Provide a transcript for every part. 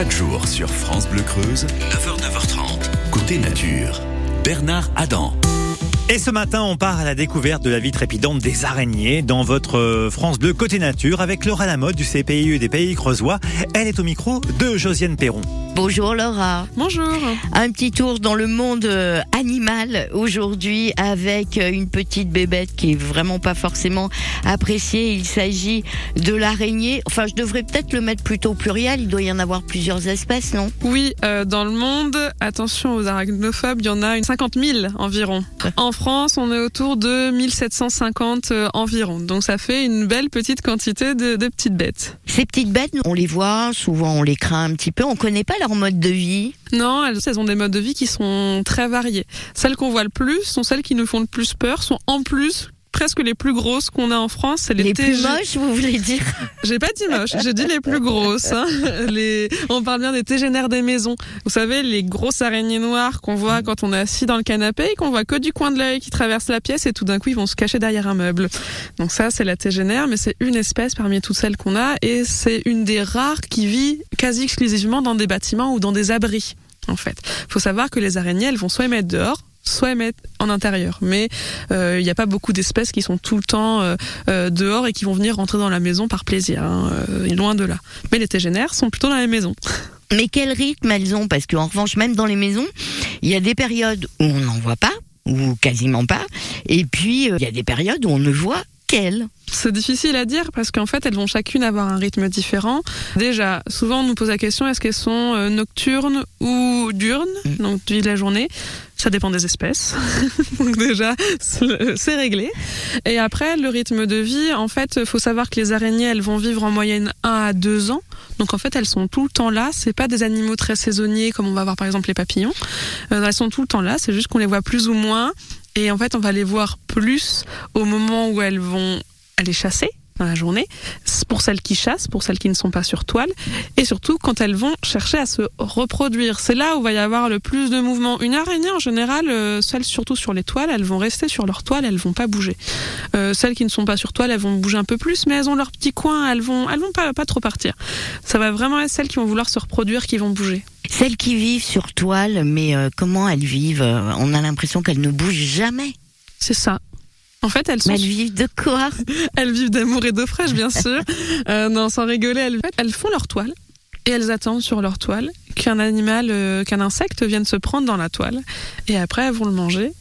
Chaque jour sur France Bleu Creuse, 9h, 9h30, côté nature. Bernard Adam. Et ce matin, on part à la découverte de la vie trépidante des araignées dans votre euh, France Bleu Côté Nature avec Laura Lamotte du CPIE des Pays Creusois. Elle est au micro de Josiane Perron. Bonjour Laura. Bonjour. Un petit tour dans le monde euh, animal aujourd'hui avec euh, une petite bébête qui est vraiment pas forcément appréciée. Il s'agit de l'araignée. Enfin, je devrais peut-être le mettre plutôt au pluriel. Il doit y en avoir plusieurs espèces, non? Oui, euh, dans le monde, attention aux arachnophobes, il y en a une 50 000 environ. En France, on est autour de 1750 euh, environ. Donc ça fait une belle petite quantité de, de petites bêtes. Ces petites bêtes, on les voit, souvent on les craint un petit peu. On connaît pas leur mode de vie. Non, elles, ont des modes de vie qui sont très variés. Celles qu'on voit le plus sont celles qui nous font le plus peur, sont en plus presque les plus grosses qu'on a en France. C'est les, Les plus moches, vous voulez dire? J'ai pas dit moche, j'ai dit les plus grosses. hein. Les... On parle bien des tégénaires des maisons. Vous savez, les grosses araignées noires qu'on voit quand on est assis dans le canapé et qu'on voit que du coin de l'œil qui traverse la pièce et tout d'un coup ils vont se cacher derrière un meuble. Donc ça, c'est la tégénaire, mais c'est une espèce parmi toutes celles qu'on a et c'est une des rares qui vit quasi exclusivement dans des bâtiments ou dans des abris. En fait, faut savoir que les araignées, elles vont soit émettre dehors, soit émettre en intérieur. Mais euh, il n'y a pas beaucoup d'espèces qui sont tout le temps euh, euh, dehors et qui vont venir rentrer dans la maison par plaisir. Hein, euh, loin de là. Mais les tégénaires sont plutôt dans les maisons. Mais quel rythme elles ont? Parce qu'en revanche, même dans les maisons, il y a des périodes où on n'en voit pas, ou quasiment pas. Et puis, euh, il y a des périodes où on ne voit C'est difficile à dire parce qu'en fait, elles vont chacune avoir un rythme différent. Déjà, souvent, on nous pose la question est-ce qu'elles sont euh, nocturnes ou diurnes, Mm. donc de la journée Ça dépend des espèces. donc déjà, c'est c'est réglé. Et après, le rythme de vie, en fait, faut savoir que les araignées, elles vont vivre en moyenne 1 à 2 ans. Donc en fait, elles sont tout le temps là. C'est pas des animaux très saisonniers comme on va voir par exemple les papillons. Euh, elles sont tout le temps là. C'est juste qu'on les voit plus ou moins. Et en fait, on va les voir plus au moment où elles vont aller chasser dans la journée, pour celles qui chassent, pour celles qui ne sont pas sur toile, et surtout quand elles vont chercher à se reproduire. C'est là où va y avoir le plus de mouvement. Une araignée en général, euh, celles surtout sur les toiles, elles vont rester sur leur toile, elles vont pas bouger. Euh, celles qui ne sont pas sur toile, elles vont bouger un peu plus, mais elles ont leur petit coin, elles vont, elles vont pas, pas trop partir. Ça va vraiment être celles qui vont vouloir se reproduire qui vont bouger. Celles qui vivent sur toile, mais euh, comment elles vivent Euh, On a l'impression qu'elles ne bougent jamais. C'est ça. En fait, elles sont Mais elles vivent de quoi? Elles vivent d'amour et d'eau fraîche, bien sûr. Euh, non, sans rigoler, elles, elles font leur toile et elles attendent sur leur toile qu'un animal, euh, qu'un insecte vienne se prendre dans la toile. Et après, elles vont le manger.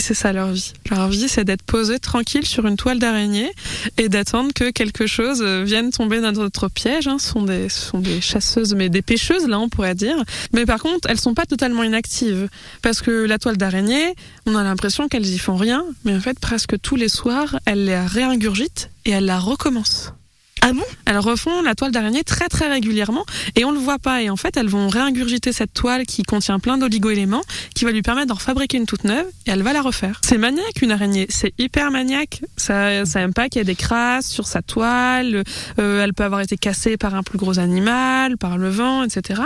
Et c'est ça leur vie. Leur vie, c'est d'être posée tranquille sur une toile d'araignée et d'attendre que quelque chose euh, vienne tomber dans notre piège. Hein. Ce sont des, ce sont des chasseuses, mais des pêcheuses, là, on pourrait dire. Mais par contre, elles sont pas totalement inactives. Parce que la toile d'araignée, on a l'impression qu'elles y font rien. Mais en fait, presque tous les soirs, elles la réingurgitent et elles la recommencent. Ah bon? Elles refont la toile d'araignée très très régulièrement et on le voit pas. Et en fait, elles vont réingurgiter cette toile qui contient plein d'oligo-éléments qui va lui permettre d'en fabriquer une toute neuve et elle va la refaire. C'est maniaque une araignée, c'est hyper maniaque. Ça, ça aime pas qu'il y ait des crasses sur sa toile. Euh, elle peut avoir été cassée par un plus gros animal, par le vent, etc.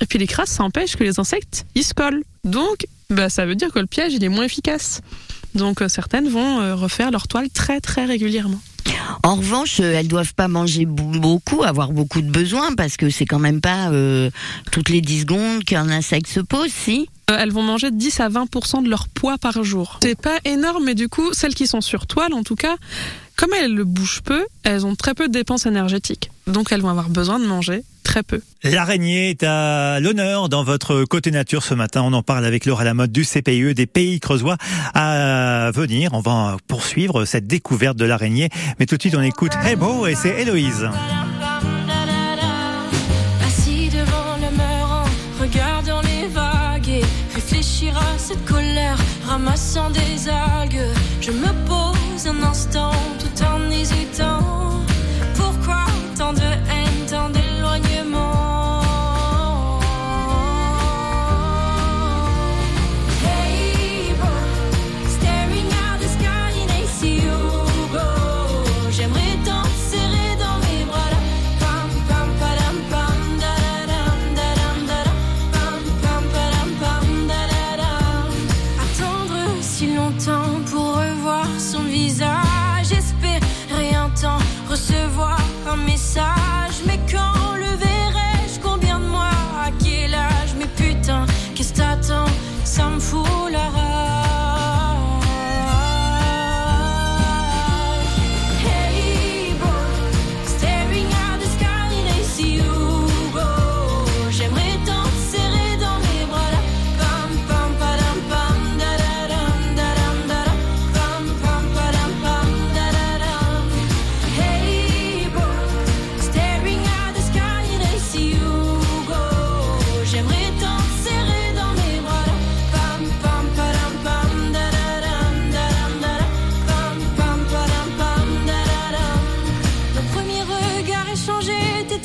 Et puis les crasses, ça empêche que les insectes ils se collent. Donc, bah, ça veut dire que le piège il est moins efficace. Donc euh, certaines vont euh, refaire leur toile très très régulièrement. En revanche, euh, elles doivent pas manger beaucoup, avoir beaucoup de besoins, parce que c'est quand même pas euh, toutes les 10 secondes qu'un insecte se pose, si Euh, Elles vont manger 10 à 20% de leur poids par jour. C'est pas énorme, mais du coup, celles qui sont sur toile, en tout cas, comme elles le bougent peu, elles ont très peu de dépenses énergétiques. Donc elles vont avoir besoin de manger très peu. L'araignée est à l'honneur dans votre côté nature ce matin. On en parle avec Laura Lamotte du CPIE des Pays Creusois. À venir, on va poursuivre cette découverte de l'araignée. Mais tout de suite, on écoute Hey Bo et c'est Héloïse. Assis devant le mur en regardant les vagues et réfléchir à cette colère, ramassant des algues. Je me some fool or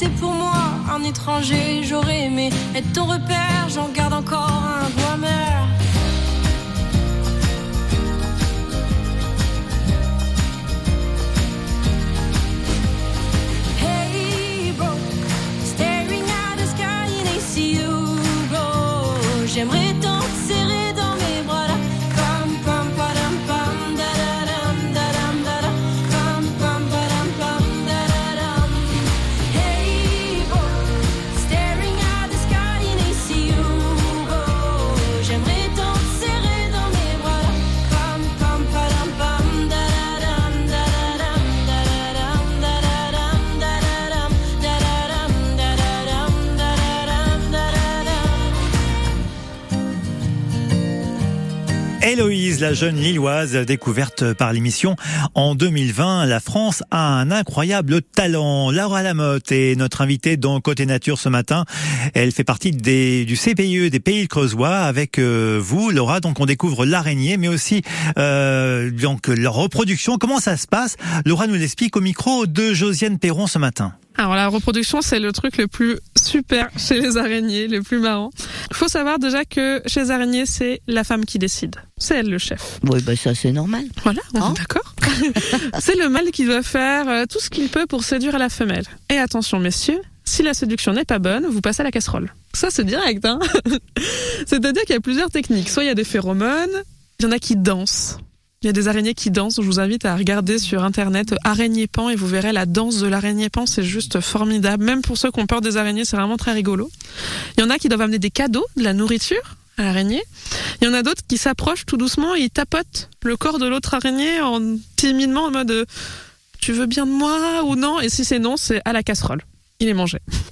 t'étais pour moi un étranger. J'aurais aimé être ton repère, j'en garde encore un goût amer. Héloïse, la jeune Lilloise découverte par l'émission en 2020. La France a un incroyable talent. Laura Lamotte est notre invitée dans Côté Nature ce matin. Elle fait partie des, du CPIE des Pays Creusois avec euh, vous, Laura. Donc on découvre l'araignée, mais aussi euh, donc leur reproduction. Comment ça se passe? Laura nous l'explique au micro de Josiane Perron ce matin. Alors la reproduction, c'est le truc le plus super chez les araignées, le plus marrant. Il faut savoir déjà que chez les araignées, c'est la femme qui décide. C'est elle le chef. Oui, bah ça c'est normal. Voilà, Hein d'accord. c'est le mâle qui doit faire euh, tout ce qu'il peut pour séduire la femelle. Et attention messieurs, si la séduction n'est pas bonne, vous passez à la casserole. Ça c'est direct, hein. C'est-à-dire qu'il y a plusieurs techniques. Soit il y a des phéromones, il y en a qui dansent. Il y a des araignées qui dansent. Je vous invite à regarder sur internet araignée pan et vous verrez la danse de l'araignée pan. C'est juste formidable. Même pour ceux qui ont peur des araignées, c'est vraiment très rigolo. Il y en a qui doivent amener des cadeaux, de la nourriture à l'araignée. Il y en a d'autres qui s'approchent tout doucement et ils tapotent le corps de l'autre araignée en timidement en mode euh, tu veux bien de moi ou non? Et si c'est non, c'est à la casserole. Il est.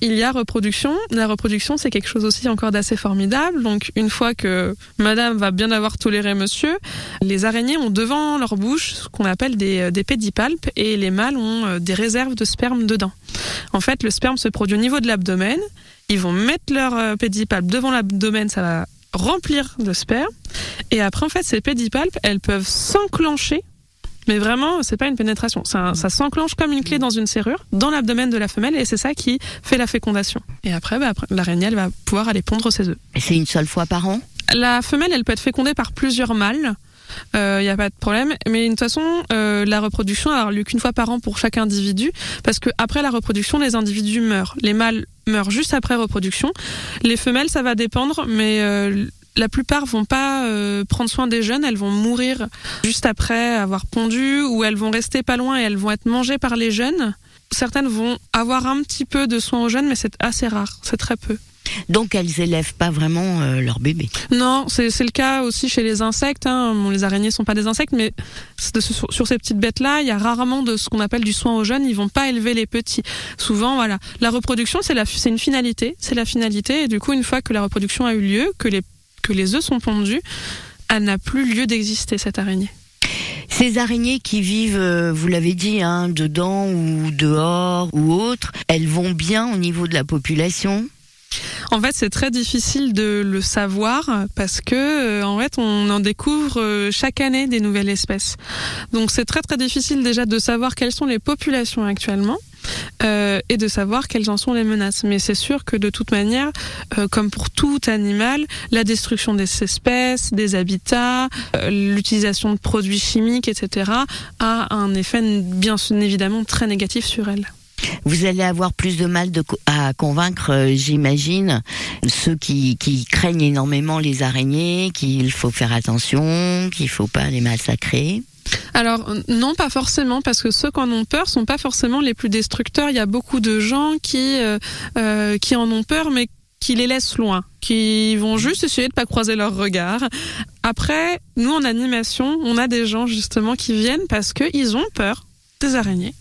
Il y a reproduction. La reproduction, c'est quelque chose aussi encore d'assez formidable. Donc, une fois que madame va bien avoir toléré monsieur, les araignées ont devant leur bouche ce qu'on appelle des, des pédipalpes et les mâles ont euh, des réserves de sperme dedans. En fait, le sperme se produit au niveau de l'abdomen. Ils vont mettre leur euh, pédipalpe devant l'abdomen, ça va remplir de sperme. Et après, en fait, ces pédipalpes, elles peuvent s'enclencher. Mais vraiment, c'est pas une pénétration. Ça, ça s'enclenche comme une clé dans une serrure, dans l'abdomen de la femelle, et c'est ça qui fait la fécondation. Et après, bah, l'araignée, elle va pouvoir aller pondre ses œufs. Et C'est une seule fois par an? La femelle, elle peut être fécondée par plusieurs mâles. Il n'y a pas de problème. Mais de toute façon, euh, la reproduction a lieu qu'une fois par an pour chaque individu, parce que après la reproduction, les individus meurent. Les mâles meurent juste après reproduction. Les femelles, ça va dépendre, mais euh, la plupart vont pas euh, prendre soin des jeunes. Elles vont mourir juste après avoir pondu, ou elles vont rester pas loin et elles vont être mangées par les jeunes. Certaines vont avoir un petit peu de soins aux jeunes, mais c'est assez rare. C'est très peu. Donc elles élèvent pas vraiment euh, leur bébé. Non, c'est le cas aussi chez les insectes. Hein. Bon, les araignées sont pas des insectes, mais sur, sur ces petites bêtes-là, il y a rarement de ce qu'on appelle du soin aux jeunes. Ils vont pas élever les petits. Souvent, voilà, la reproduction, c'est une finalité, c'est la finalité. Et du coup, une fois que la reproduction a eu lieu, que les que les œufs sont pondus, elle n'a plus lieu d'exister cette araignée. Ces araignées qui vivent, euh, vous l'avez dit, hein, dedans ou dehors ou autre, elles vont bien au niveau de la population? En fait, c'est très difficile de le savoir parce que, euh, en fait, on en découvre euh, chaque année des nouvelles espèces. Donc, c'est très très difficile déjà de savoir quelles sont les populations actuellement. Euh, et de savoir quelles en sont les menaces. Mais c'est sûr que de toute manière, euh, comme pour tout animal, la destruction des espèces, des habitats, euh, l'utilisation de produits chimiques, etc., a un effet bien évidemment très négatif sur elles. Vous allez avoir plus de mal à convaincre, j'imagine, ceux qui, craignent énormément les araignées, qu'il faut faire attention, qu'il faut pas les massacrer. Alors non, pas forcément, parce que ceux qui en ont peur sont pas forcément les plus destructeurs. Il y a beaucoup de gens qui euh, euh, qui en ont peur, mais qui les laissent loin, qui vont juste essayer de pas croiser leur regard. Après, nous en animation, on a des gens justement qui viennent parce qu'ils ont peur des araignées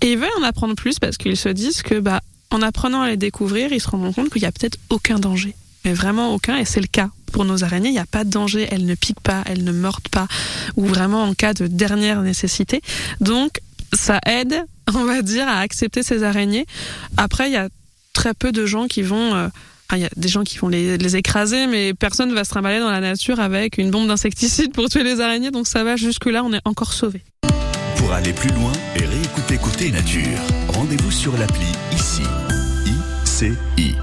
et ils veulent en apprendre plus parce qu'ils se disent que bah en apprenant à les découvrir, ils se rendront compte qu'il y a peut-être aucun danger, mais vraiment aucun et c'est le cas. Pour nos araignées, il n'y a pas de danger, elles ne piquent pas, elles ne mordent pas, ou vraiment en cas de dernière nécessité. Donc, ça aide, on va dire, à accepter ces araignées. Après, il y a très peu de gens qui vont... euh, il y a des gens qui vont les, écraser, mais personne ne va se trimballer dans la nature avec une bombe d'insecticide pour tuer les araignées, donc ça va jusque-là, on est encore sauvés. Pour aller plus loin et réécouter Côté Nature, rendez-vous sur l'appli ICI. ICI.